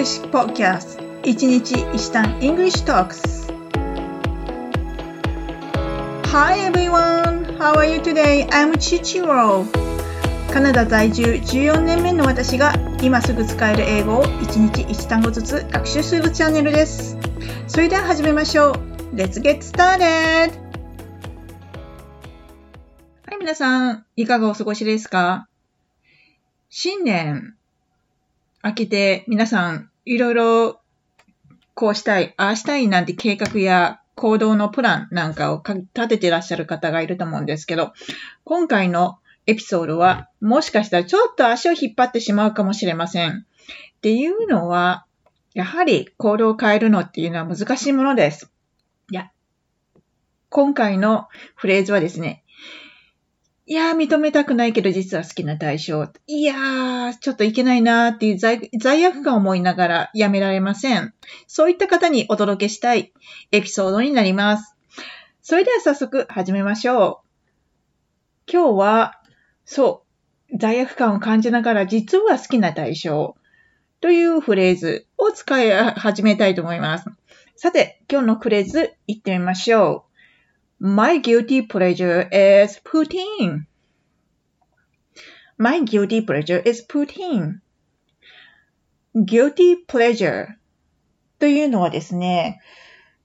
Hi, everyone! How are you today? I'm Chichiro. カナダ在住14年目の私が今すぐ使える英語を一日一単語ずつ学習するチャンネルです。それでは始めましょう。Let's get started! はい皆さん。いかがお過ごしですか？新年明けて皆さんいろいろこうしたい、ああしたいなんて計画や行動のプランなんかを立ててらっしゃる方がいると思うんですけど、今回のエピソードはもしかしたらちょっと足を引っ張ってしまうかもしれません。っていうのは、やはり行動を変えるのっていうのは難しいものです。いや、今回のフレーズはですね、いやー、認めたくないけど実は好きな対象。いやー、ちょっといけないなーっていう罪悪感を思いながらやめられません。そういった方にお届けしたいエピソードになります。それでは早速始めましょう。今日は、そう、罪悪感を感じながら実は好きな対象というフレーズを使い始めたいと思います。さて、今日のフレーズ言ってみましょう。My guilty pleasure is poutine. My guilty pleasure is poutine. guilty pleasure というのはですね、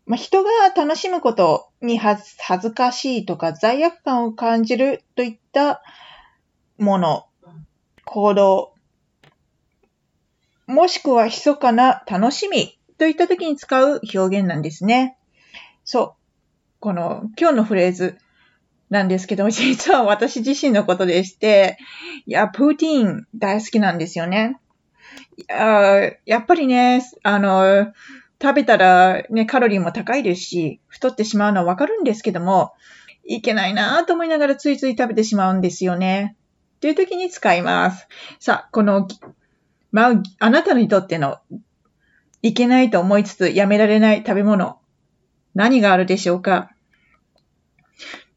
まあ、人が楽しむことに恥ずかしいとか罪悪感を感じるといったもの、行動、もしくは密かな楽しみといった時に使う表現なんですね。そう。この今日のフレーズなんですけど、実は私自身のことでして、いや、プーティーン大好きなんですよね。ややっぱりね、あの、食べたらね、カロリーも高いですし、太ってしまうのはわかるんですけども、いけないなぁと思いながらついつい食べてしまうんですよね。という時に使います。さあ、この、まあ、あなたにとってのいけないと思いつつやめられない食べ物、何があるでしょうか？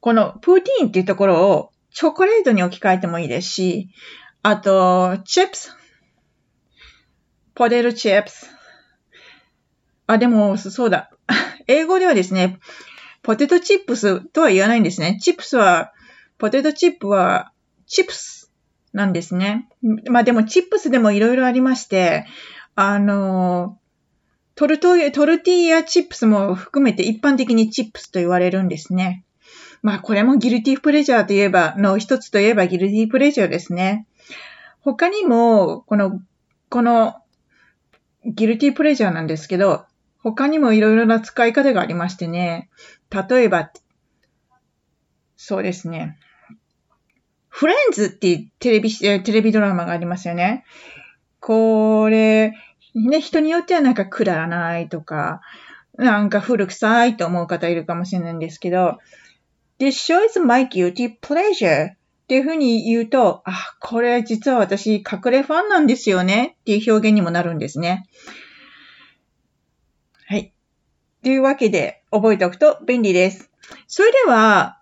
このプーティーンっていうところをチョコレートに置き換えてもいいですし、あと、チップス。ポテトチップス。あ、でも、そうだ。英語ではですね、ポテトチップスとは言わないんですね。チップスは、ポテトチップは、チップスなんですね。まあでも、チップスでもいろいろありまして、あの、トルト、トルティーヤチップスも含めて一般的にチップスと言われるんですね。まあこれもギルティープレジャーといえば、の一つといえばギルティープレジャーですね。他にも、この、このギルティープレジャーなんですけど、他にもいろいろな使い方がありましてね。例えば、そうですね。フレンズっていうテレビ、テレビドラマがありますよね。これ、ね、人によってはなんかくだらないとか、なんか古臭いと思う方いるかもしれないんですけど、This show is my guilty pleasure. っていうふうに言うと、あ、これ実は私隠れファンなんですよねっていう表現にもなるんですね。はい。というわけで覚えておくと便利です。それでは、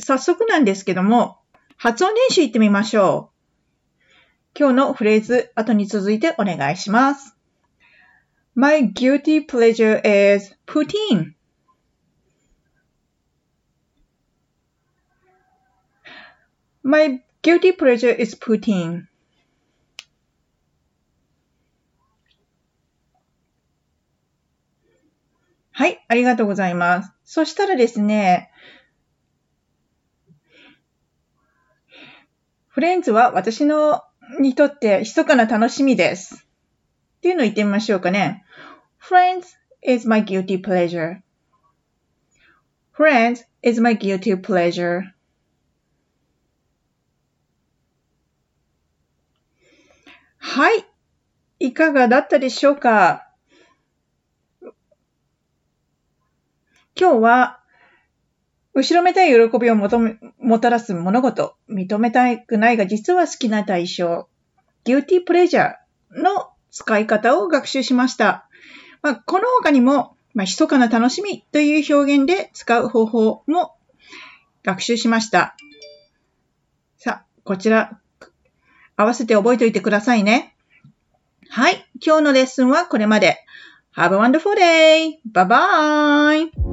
早速なんですけども、発音練習いってみましょう。今日のフレーズ、後に続いてお願いします。My guilty pleasure is poutine. My guilty pleasure is poutine. はい、ありがとうございます。そしたらですね、フレンズは私のにとって密かな楽しみです。っていうのを言ってみましょうかね。Friends is my guilty pleasure. Friends is my guilty pleasure. はい。いかがだったでしょうか今日は、後ろめたい喜びをもともたらす物事、認めたくないが実は好きな対象、guilty pleasure の使い方を学習しました。まあ、この他にも、まあ、密かな楽しみという表現で使う方法も学習しました。さあ、こちら合わせて覚えておいてくださいね。はい。今日のレッスンはこれまで。Have a wonderful day! Bye bye!